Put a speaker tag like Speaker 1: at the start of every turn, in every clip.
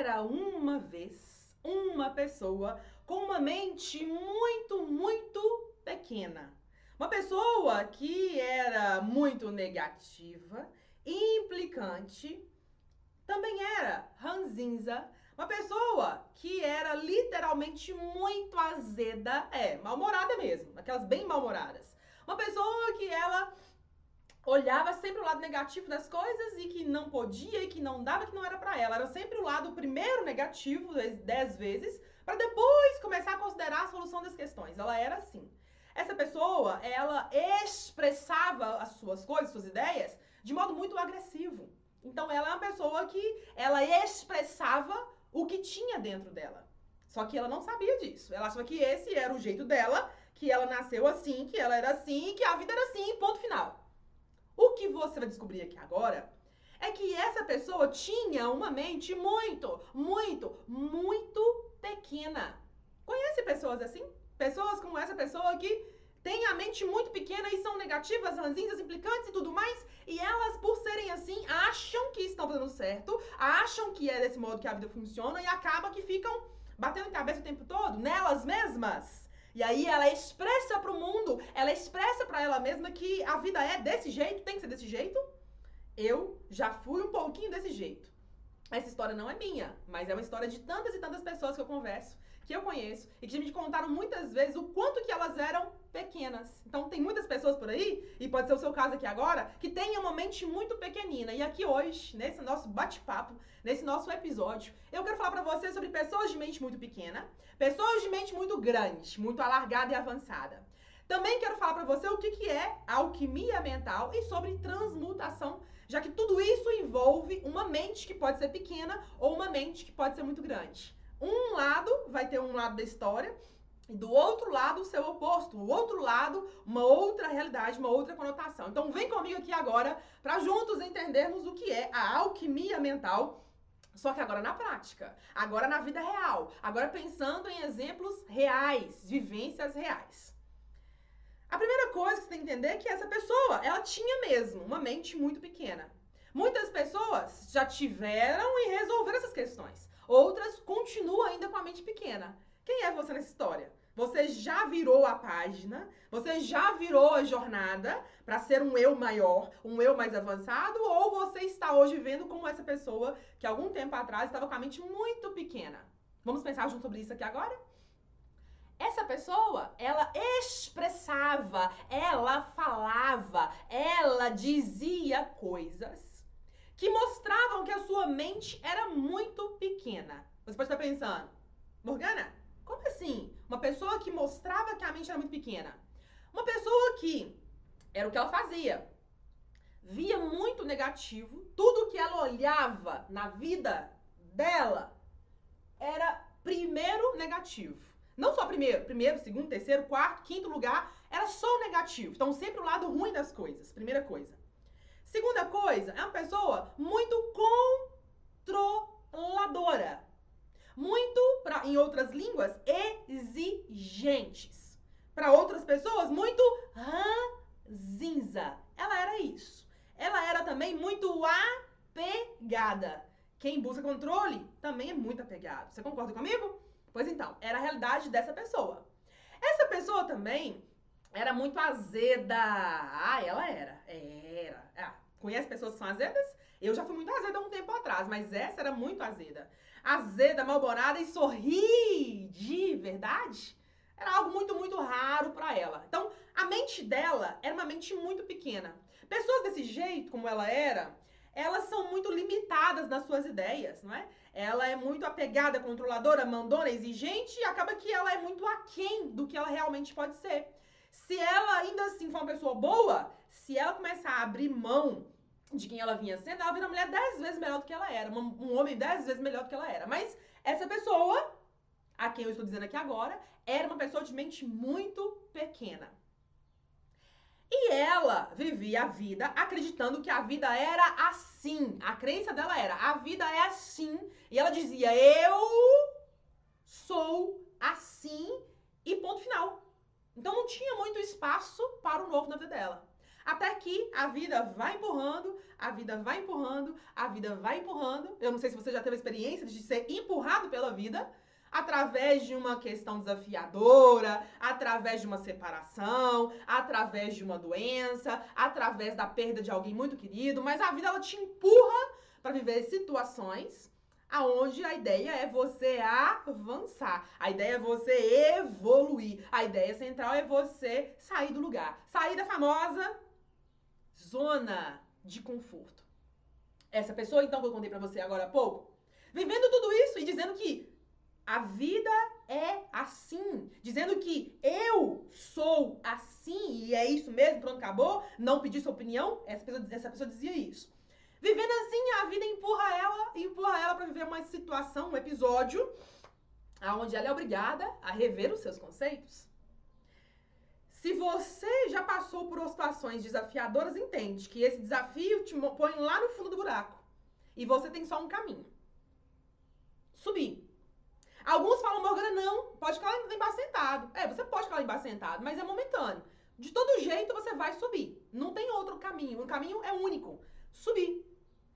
Speaker 1: Era uma vez uma pessoa com uma mente muito, muito pequena. Uma pessoa que era muito negativa, implicante, também era ranzinza, uma pessoa que era literalmente muito azeda, é, mal-humorada mesmo, aquelas bem mal-humoradas. Uma pessoa que ela olhava sempre o lado negativo das coisas e que não podia e que não dava, que não era para ela. Era sempre o lado primeiro negativo, dez vezes, para depois começar a considerar a solução das questões. Ela era assim. Essa pessoa, ela expressava as suas coisas, suas ideias, de modo muito agressivo. Então, ela é uma pessoa que ela expressava o que tinha dentro dela. Só que ela não sabia disso. Ela achava que esse era o jeito dela, que ela nasceu assim, que ela era assim, que a vida era assim, ponto final. O que você vai descobrir aqui agora é que essa pessoa tinha uma mente muito, muito, muito pequena. Conhece pessoas assim? Pessoas como essa pessoa que têm a mente muito pequena e são negativas, ranzinhas, implicantes e tudo mais, e elas, por serem assim, acham que estão fazendo certo, acham que é desse modo que a vida funciona e acaba que ficam batendo cabeça o tempo todo nelas mesmas. E aí ela expressa para o mundo, ela expressa para ela mesma que a vida é desse jeito, tem que ser desse jeito. Eu já fui um pouquinho desse jeito. Essa história não é minha, mas é uma história de tantas e tantas pessoas que eu converso, que eu conheço e que me contaram muitas vezes o quanto que elas eram pequenas. Então tem muitas pessoas por aí, e pode ser o seu caso aqui agora, que têm uma mente muito pequenina. E aqui hoje, nesse nosso bate-papo, nesse nosso episódio, eu quero falar para você sobre pessoas de mente muito pequena, pessoas de mente muito grande, muito alargada e avançada. Também quero falar para você o que, que é alquimia mental e sobre transmutação já que tudo isso envolve uma mente que pode ser pequena ou uma mente que pode ser muito grande. Um lado vai ter um lado da história e do outro lado o seu oposto, o outro lado uma outra realidade, uma outra conotação. Então vem comigo aqui agora para juntos entendermos o que é a alquimia mental. Só que agora na prática, agora na vida real, agora pensando em exemplos reais, vivências reais. A primeira coisa que você tem que entender é que essa pessoa, ela tinha mesmo uma mente muito pequena. Muitas pessoas já tiveram e resolveram essas questões. Outras continuam ainda com a mente pequena. Quem é você nessa história? Você já virou a página, você já virou a jornada para ser um eu maior, um eu mais avançado, ou você está hoje vendo como essa pessoa que algum tempo atrás estava com a mente muito pequena? Vamos pensar junto sobre isso aqui agora? essa pessoa, ela expressava, ela falava, ela dizia coisas que mostravam que a sua mente era muito pequena. Você pode estar pensando, Morgana, como assim? Uma pessoa que mostrava que a mente era muito pequena. Uma pessoa que era o que ela fazia. Via muito negativo, tudo que ela olhava na vida dela era primeiro negativo. Não só primeiro, primeiro, segundo, terceiro, quarto, quinto lugar, era só o negativo. Então, sempre o lado ruim das coisas. Primeira coisa. Segunda coisa, é uma pessoa muito controladora. Muito, pra, em outras línguas, exigentes. Para outras pessoas, muito ranzinza. Ela era isso. Ela era também muito apegada. Quem busca controle também é muito apegado. Você concorda comigo? Pois então, era a realidade dessa pessoa. Essa pessoa também era muito azeda. Ah, ela era. Era. Ah, conhece pessoas que são azedas? Eu já fui muito azeda um tempo atrás, mas essa era muito azeda. Azeda, malborada e sorrir de verdade era algo muito, muito raro para ela. Então, a mente dela era uma mente muito pequena. Pessoas desse jeito, como ela era, elas são muito limitadas nas suas ideias, não é? ela é muito apegada, controladora, mandona, exigente e acaba que ela é muito aquém do que ela realmente pode ser. Se ela ainda assim for uma pessoa boa, se ela começar a abrir mão de quem ela vinha sendo, ela vira uma mulher dez vezes melhor do que ela era, um homem dez vezes melhor do que ela era. Mas essa pessoa, a quem eu estou dizendo aqui agora, era uma pessoa de mente muito pequena. E ela vivia a vida acreditando que a vida era assim. A crença dela era: a vida é assim. E ela dizia: eu sou assim e ponto final. Então não tinha muito espaço para o novo na vida dela. Até que a vida vai empurrando, a vida vai empurrando, a vida vai empurrando. Eu não sei se você já teve a experiência de ser empurrado pela vida através de uma questão desafiadora, através de uma separação, através de uma doença, através da perda de alguém muito querido, mas a vida ela te empurra para viver situações aonde a ideia é você avançar, a ideia é você evoluir, a ideia central é você sair do lugar, sair da famosa zona de conforto. Essa pessoa então que eu contei para você agora há pouco, vivendo tudo isso e dizendo que a vida é assim, dizendo que eu sou assim e é isso mesmo, pronto, acabou, não pedi sua opinião, essa pessoa, essa pessoa dizia isso. Vivendo assim, a vida empurra ela, empurra ela para viver uma situação, um episódio, onde ela é obrigada a rever os seus conceitos. Se você já passou por situações desafiadoras, entende que esse desafio te põe lá no fundo do buraco. E você tem só um caminho. Subir. Alguns falam, Morgana, não, pode ficar lá embaixo sentado. É, você pode ficar lá embaixo sentado, mas é momentâneo. De todo jeito você vai subir. Não tem outro caminho. O caminho é único. Subir.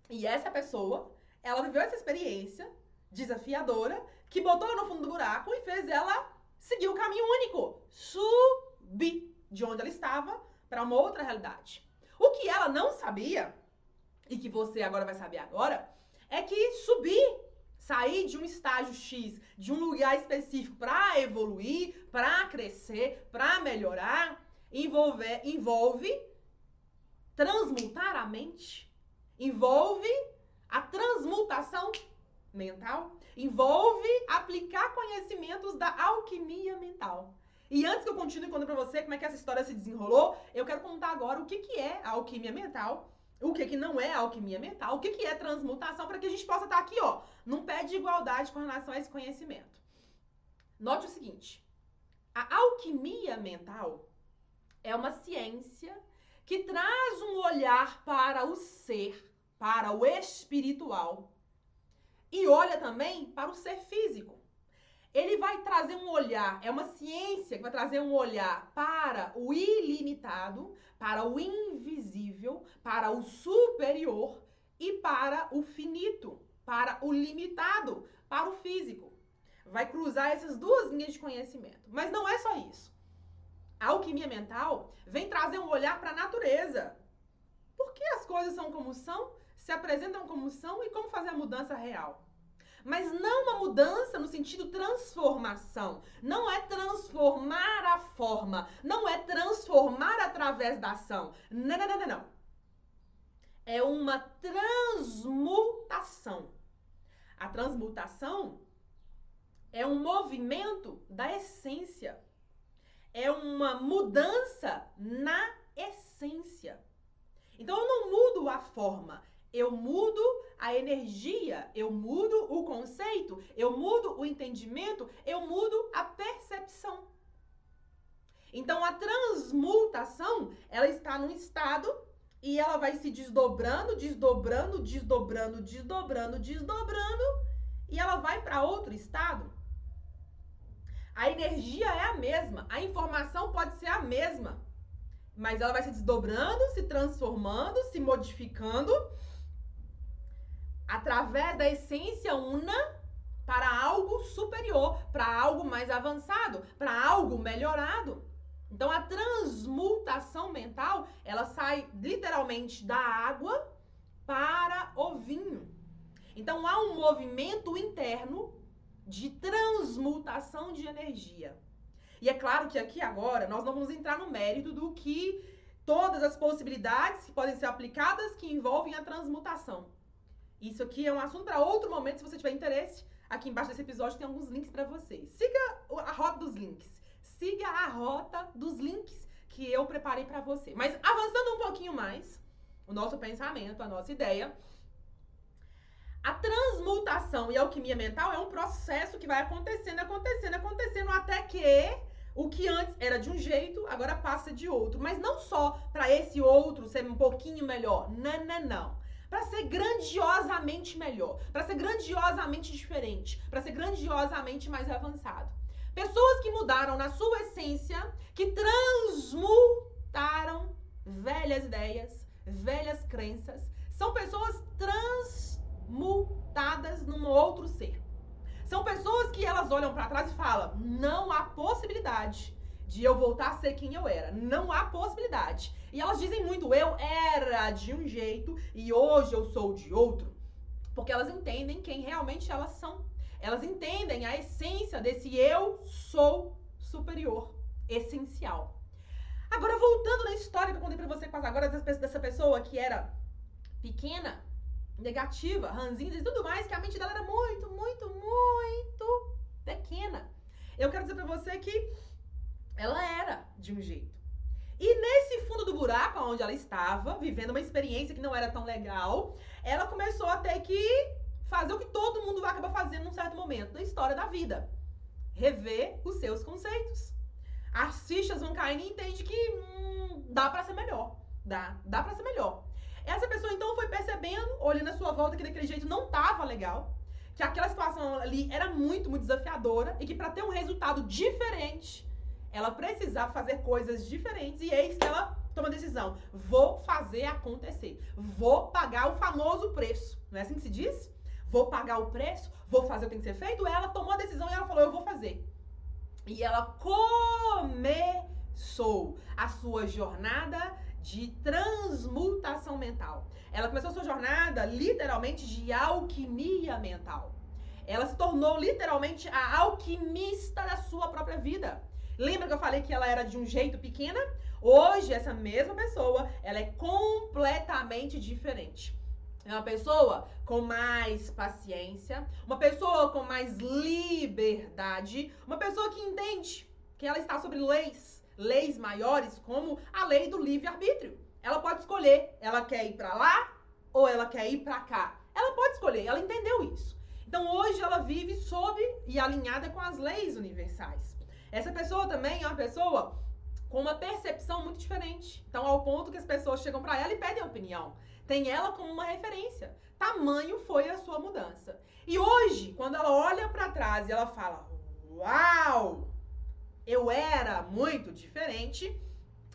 Speaker 1: E essa pessoa, ela viveu essa experiência desafiadora que botou ela no fundo do buraco e fez ela seguir o caminho único. Subir de onde ela estava para uma outra realidade. O que ela não sabia, e que você agora vai saber agora, é que subir, sair de um estágio X, de um lugar específico para evoluir, para crescer, para melhorar, envolve, envolve transmutar a mente envolve a transmutação mental, envolve aplicar conhecimentos da alquimia mental. E antes que eu continue contando pra você como é que essa história se desenrolou, eu quero contar agora o que, que é a alquimia mental, o que, que não é a alquimia mental, o que, que é transmutação, para que a gente possa estar aqui, ó, num pé de igualdade com relação a esse conhecimento. Note o seguinte: a alquimia mental é uma ciência que traz um olhar para o ser, para o espiritual, e olha também para o ser físico. Ele vai trazer um olhar, é uma ciência que vai trazer um olhar para o ilimitado, para o invisível, para o superior e para o finito, para o limitado, para o físico. Vai cruzar essas duas linhas de conhecimento. Mas não é só isso. A alquimia mental vem trazer um olhar para a natureza. Por que as coisas são como são? Se apresentam como são e como fazer a mudança real? Mas não uma mudança no sentido transformação. Não é transformar a forma. Não é transformar através da ação. Não, não, não, não, não. É uma transmutação. A transmutação é um movimento da essência é uma mudança na essência. Então eu não mudo a forma, eu mudo a energia, eu mudo o conceito, eu mudo o entendimento, eu mudo a percepção. Então a transmutação, ela está num estado e ela vai se desdobrando, desdobrando, desdobrando, desdobrando, desdobrando e ela vai para outro estado. A energia é a mesma, a informação pode ser a mesma, mas ela vai se desdobrando, se transformando, se modificando através da essência una para algo superior, para algo mais avançado, para algo melhorado. Então a transmutação mental, ela sai literalmente da água para o vinho. Então há um movimento interno de transmutação de energia. E é claro que aqui agora nós não vamos entrar no mérito do que todas as possibilidades que podem ser aplicadas que envolvem a transmutação. Isso aqui é um assunto para outro momento, se você tiver interesse. Aqui embaixo desse episódio tem alguns links para vocês. Siga a rota dos links. Siga a rota dos links que eu preparei para você. Mas avançando um pouquinho mais, o nosso pensamento, a nossa ideia, a transmutação e alquimia mental é um processo que vai acontecendo, acontecendo, acontecendo até que o que antes era de um jeito, agora passa de outro. Mas não só para esse outro ser um pouquinho melhor. Não, não, não. Para ser grandiosamente melhor, para ser grandiosamente diferente, para ser grandiosamente mais avançado. Pessoas que mudaram na sua essência, que transmutaram velhas ideias, velhas crenças. São pessoas transmutadas num outro ser. São pessoas que elas olham para trás e falam: não há possibilidade de eu voltar a ser quem eu era. Não há possibilidade. E elas dizem muito: eu era de um jeito e hoje eu sou de outro. Porque elas entendem quem realmente elas são. Elas entendem a essência desse eu sou superior, essencial. Agora, voltando na história que eu contei pra você quase agora dessa pessoa que era pequena, negativa, ranzinza e tudo mais, que a mente dela era muito, muito, muito pequena. Eu quero dizer pra você que ela era de um jeito. E nesse fundo do buraco, onde ela estava, vivendo uma experiência que não era tão legal, ela começou a ter que fazer o que todo mundo vai acabar fazendo num certo momento da história da vida. Rever os seus conceitos. As fichas vão caindo e entende que hum, dá para ser melhor. Dá, dá para ser melhor. Essa pessoa então foi percebendo, olhando a sua volta, que daquele jeito não tava legal, que aquela situação ali era muito, muito desafiadora e que para ter um resultado diferente, ela precisava fazer coisas diferentes e eis que ela toma a decisão. Vou fazer acontecer. Vou pagar o famoso preço. Não é assim que se diz? Vou pagar o preço, vou fazer o que tem que ser feito. Ela tomou a decisão e ela falou: Eu vou fazer. E ela começou a sua jornada de transmutação mental. Ela começou sua jornada literalmente de alquimia mental. Ela se tornou literalmente a alquimista da sua própria vida. Lembra que eu falei que ela era de um jeito pequena? Hoje essa mesma pessoa, ela é completamente diferente. É uma pessoa com mais paciência, uma pessoa com mais liberdade, uma pessoa que entende que ela está sobre leis, leis maiores como a lei do livre-arbítrio. Ela pode escolher, ela quer ir para lá ou ela quer ir para cá. Ela pode escolher, ela entendeu isso. Então hoje ela vive sob e alinhada com as leis universais. Essa pessoa também é uma pessoa com uma percepção muito diferente. Então, ao ponto que as pessoas chegam para ela e pedem opinião tem ela como uma referência. Tamanho foi a sua mudança. E hoje, quando ela olha para trás e ela fala: "Uau! Eu era muito diferente",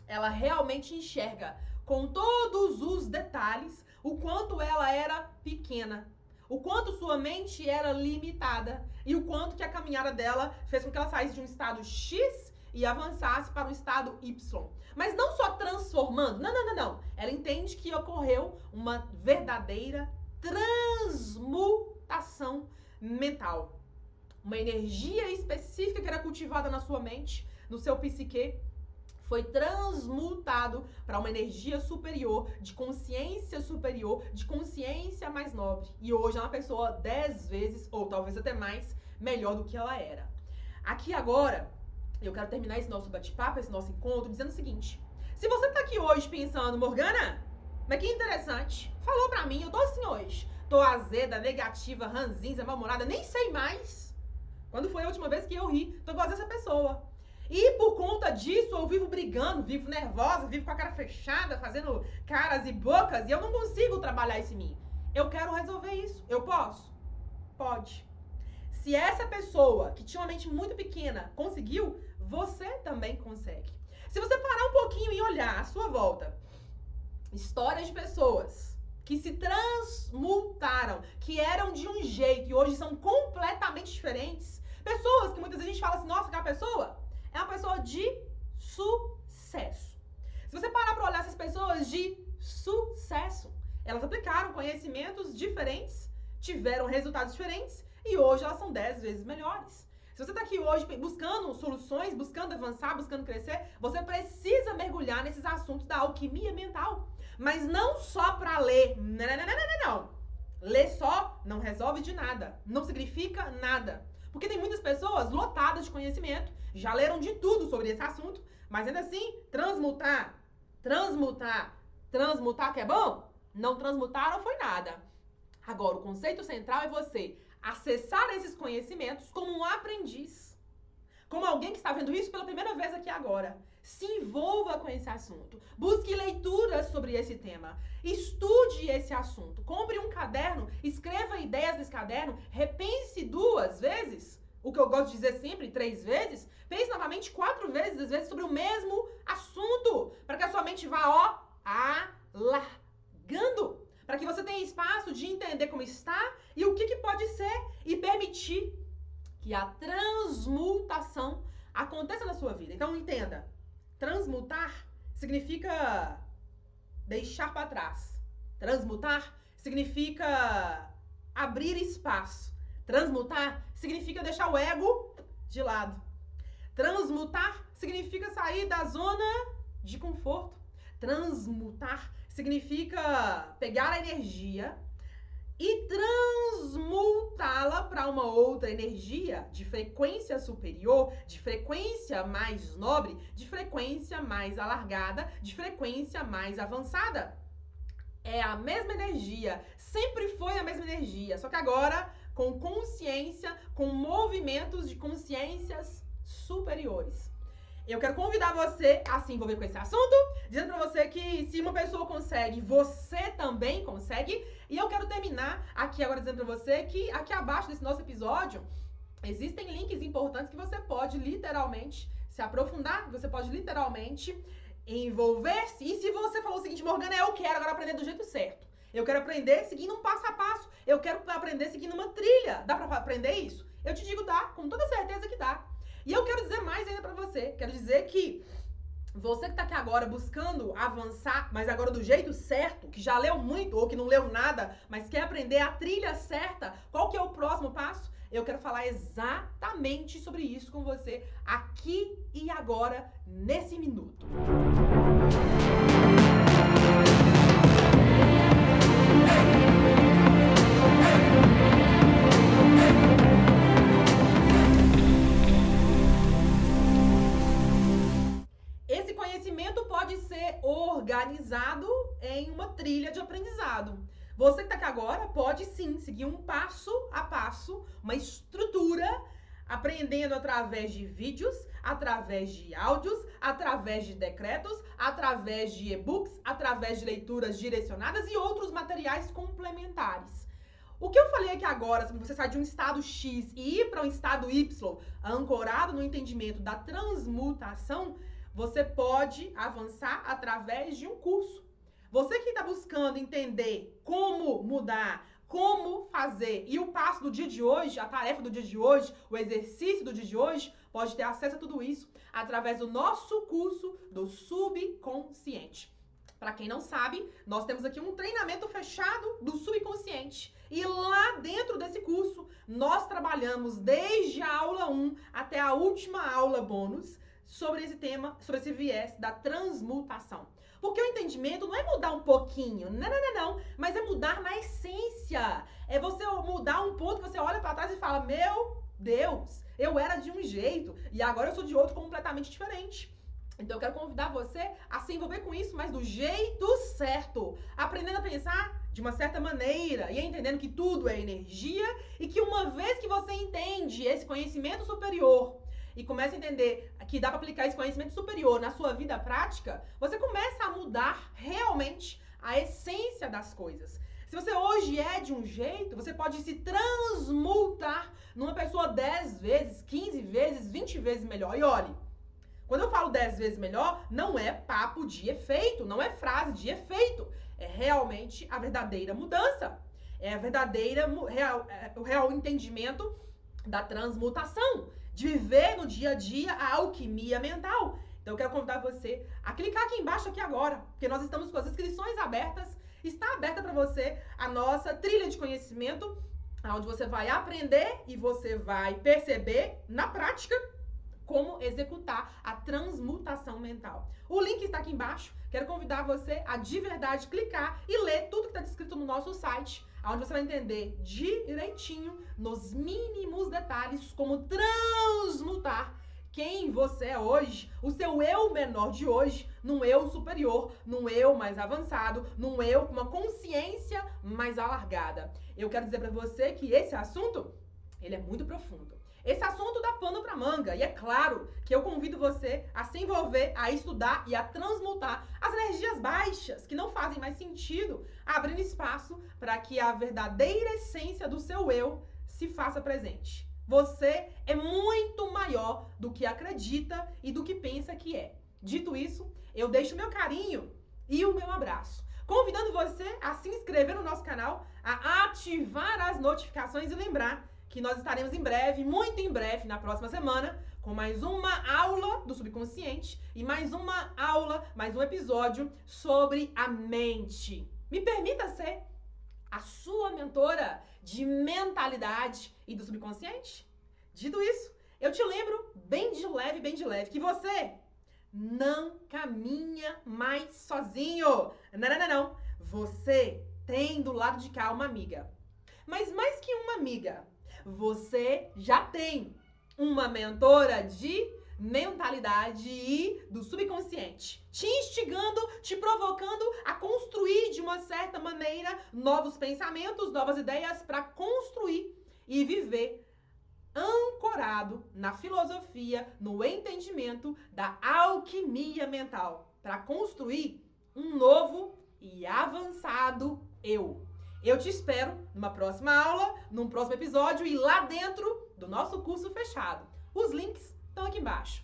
Speaker 1: ela realmente enxerga com todos os detalhes o quanto ela era pequena, o quanto sua mente era limitada e o quanto que a caminhada dela fez com que ela saísse de um estado X e avançasse para um estado Y. Mas não só transformando, não, não, não, não. Ela entende que ocorreu uma verdadeira transmutação mental. Uma energia específica que era cultivada na sua mente, no seu psique, foi transmutado para uma energia superior, de consciência superior, de consciência mais nobre. E hoje é uma pessoa dez vezes, ou talvez até mais, melhor do que ela era. Aqui agora, eu quero terminar esse nosso bate-papo, esse nosso encontro, dizendo o seguinte: se você tá aqui hoje pensando, Morgana, mas que interessante, falou pra mim, eu tô assim hoje. Tô azeda, negativa, ranzinza, mal-humorada, nem sei mais. Quando foi a última vez que eu ri? Tô igual essa pessoa. E por conta disso, eu vivo brigando, vivo nervosa, vivo com a cara fechada, fazendo caras e bocas, e eu não consigo trabalhar isso em mim. Eu quero resolver isso. Eu posso? Pode. Se essa pessoa que tinha uma mente muito pequena conseguiu, você também consegue. Se você parar um pouquinho e olhar à sua volta, histórias de pessoas que se transmutaram, que eram de um jeito e hoje são completamente diferentes. Pessoas que muitas vezes a gente fala assim, nossa, aquela pessoa é uma pessoa de sucesso. Se você parar para olhar essas pessoas de sucesso, elas aplicaram conhecimentos diferentes, tiveram resultados diferentes e hoje elas são 10 vezes melhores. Se você está aqui hoje buscando soluções, buscando avançar, buscando crescer, você precisa mergulhar nesses assuntos da alquimia mental. Mas não só para ler. Não, não, não, não, não, não. Ler só não resolve de nada. Não significa nada. Porque tem muitas pessoas lotadas de conhecimento, já leram de tudo sobre esse assunto, mas ainda assim, transmutar, transmutar, transmutar que é bom? Não transmutaram foi nada. Agora, o conceito central é você acessar esses conhecimentos como um aprendiz. Como alguém que está vendo isso pela primeira vez aqui agora. Se envolva com esse assunto. Busque leituras sobre esse tema. Estude esse assunto. Compre um caderno, escreva ideias nesse caderno, repense duas vezes o que eu gosto de dizer sempre, três vezes, pense novamente quatro vezes, às vezes, sobre o mesmo assunto, para que a sua mente vá, ó, alargando. Para que você tenha espaço de entender como está e o que, que pode ser e permitir que a transmutação aconteça na sua vida. Então, entenda: transmutar significa deixar para trás. Transmutar significa abrir espaço. Transmutar significa deixar o ego de lado. Transmutar significa sair da zona de conforto. Transmutar significa pegar a energia e transmutá-la para uma outra energia de frequência superior, de frequência mais nobre, de frequência mais alargada, de frequência mais avançada. É a mesma energia, sempre foi a mesma energia, só que agora com consciência, com movimentos de consciências superiores. Eu quero convidar você a se envolver com esse assunto, dizendo pra você que se uma pessoa consegue, você também consegue. E eu quero terminar aqui agora dizendo pra você que aqui abaixo desse nosso episódio existem links importantes que você pode literalmente se aprofundar, você pode literalmente envolver-se. E se você falou o seguinte, Morgana, eu quero agora aprender do jeito certo. Eu quero aprender seguindo um passo a passo. Eu quero aprender seguindo uma trilha. Dá pra aprender isso? Eu te digo, dá, com toda certeza que dá. E eu quero dizer mais ainda para você. Quero dizer que você que tá aqui agora buscando avançar, mas agora do jeito certo, que já leu muito ou que não leu nada, mas quer aprender a trilha certa, qual que é o próximo passo? Eu quero falar exatamente sobre isso com você aqui e agora, nesse minuto. Música organizado em uma trilha de aprendizado. Você que está aqui agora pode sim seguir um passo a passo, uma estrutura, aprendendo através de vídeos, através de áudios, através de decretos, através de e-books, através de leituras direcionadas e outros materiais complementares. O que eu falei aqui agora, sobre você sair de um estado X e ir para um estado Y, ancorado no entendimento da transmutação, você pode avançar através de um curso. Você que está buscando entender como mudar, como fazer e o passo do dia de hoje, a tarefa do dia de hoje, o exercício do dia de hoje, pode ter acesso a tudo isso através do nosso curso do subconsciente. Para quem não sabe, nós temos aqui um treinamento fechado do subconsciente. E lá dentro desse curso, nós trabalhamos desde a aula 1 até a última aula bônus sobre esse tema, sobre esse viés da transmutação. Porque o entendimento não é mudar um pouquinho, não, não, não, não, mas é mudar na essência. É você mudar um ponto você olha para trás e fala: Meu Deus, eu era de um jeito e agora eu sou de outro completamente diferente. Então eu quero convidar você a se envolver com isso, mas do jeito certo. Aprendendo a pensar de uma certa maneira e entendendo que tudo é energia e que uma vez que você entende esse conhecimento superior e começa a entender que dá para aplicar esse conhecimento superior na sua vida prática, você começa a mudar realmente a essência das coisas. Se você hoje é de um jeito, você pode se transmutar numa pessoa 10 vezes, 15 vezes, 20 vezes melhor. E olhe, quando eu falo 10 vezes melhor, não é papo de efeito, não é frase de efeito. É realmente a verdadeira mudança. É a verdadeira, real, é, o real entendimento da transmutação de viver no dia a dia a alquimia mental. Então eu quero convidar você a clicar aqui embaixo aqui agora, porque nós estamos com as inscrições abertas. Está aberta para você a nossa trilha de conhecimento, onde você vai aprender e você vai perceber na prática como executar a transmutação mental. O link está aqui embaixo. Quero convidar você a de verdade clicar e ler tudo que está descrito no nosso site onde você vai entender direitinho, nos mínimos detalhes, como transmutar quem você é hoje, o seu eu menor de hoje, num eu superior, num eu mais avançado, num eu com uma consciência mais alargada. Eu quero dizer para você que esse assunto, ele é muito profundo. Esse assunto dá pano para manga e é claro que eu convido você a se envolver, a estudar e a transmutar as energias baixas que não fazem mais sentido, abrindo espaço para que a verdadeira essência do seu eu se faça presente. Você é muito maior do que acredita e do que pensa que é. Dito isso, eu deixo meu carinho e o meu abraço. Convidando você a se inscrever no nosso canal, a ativar as notificações e lembrar que nós estaremos em breve, muito em breve, na próxima semana, com mais uma aula do subconsciente e mais uma aula, mais um episódio sobre a mente. Me permita ser a sua mentora de mentalidade e do subconsciente? Dito isso, eu te lembro bem de leve, bem de leve, que você não caminha mais sozinho. Não, não, não, não. Você tem do lado de cá uma amiga. Mas mais que uma amiga, você já tem uma mentora de mentalidade e do subconsciente, te instigando, te provocando a construir de uma certa maneira novos pensamentos, novas ideias para construir e viver ancorado na filosofia, no entendimento da alquimia mental, para construir um novo e avançado eu. Eu te espero numa próxima aula, num próximo episódio e lá dentro do nosso curso fechado. Os links estão aqui embaixo.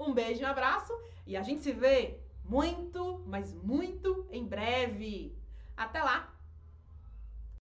Speaker 1: Um beijo, um abraço e a gente se vê muito, mas muito em breve. Até lá!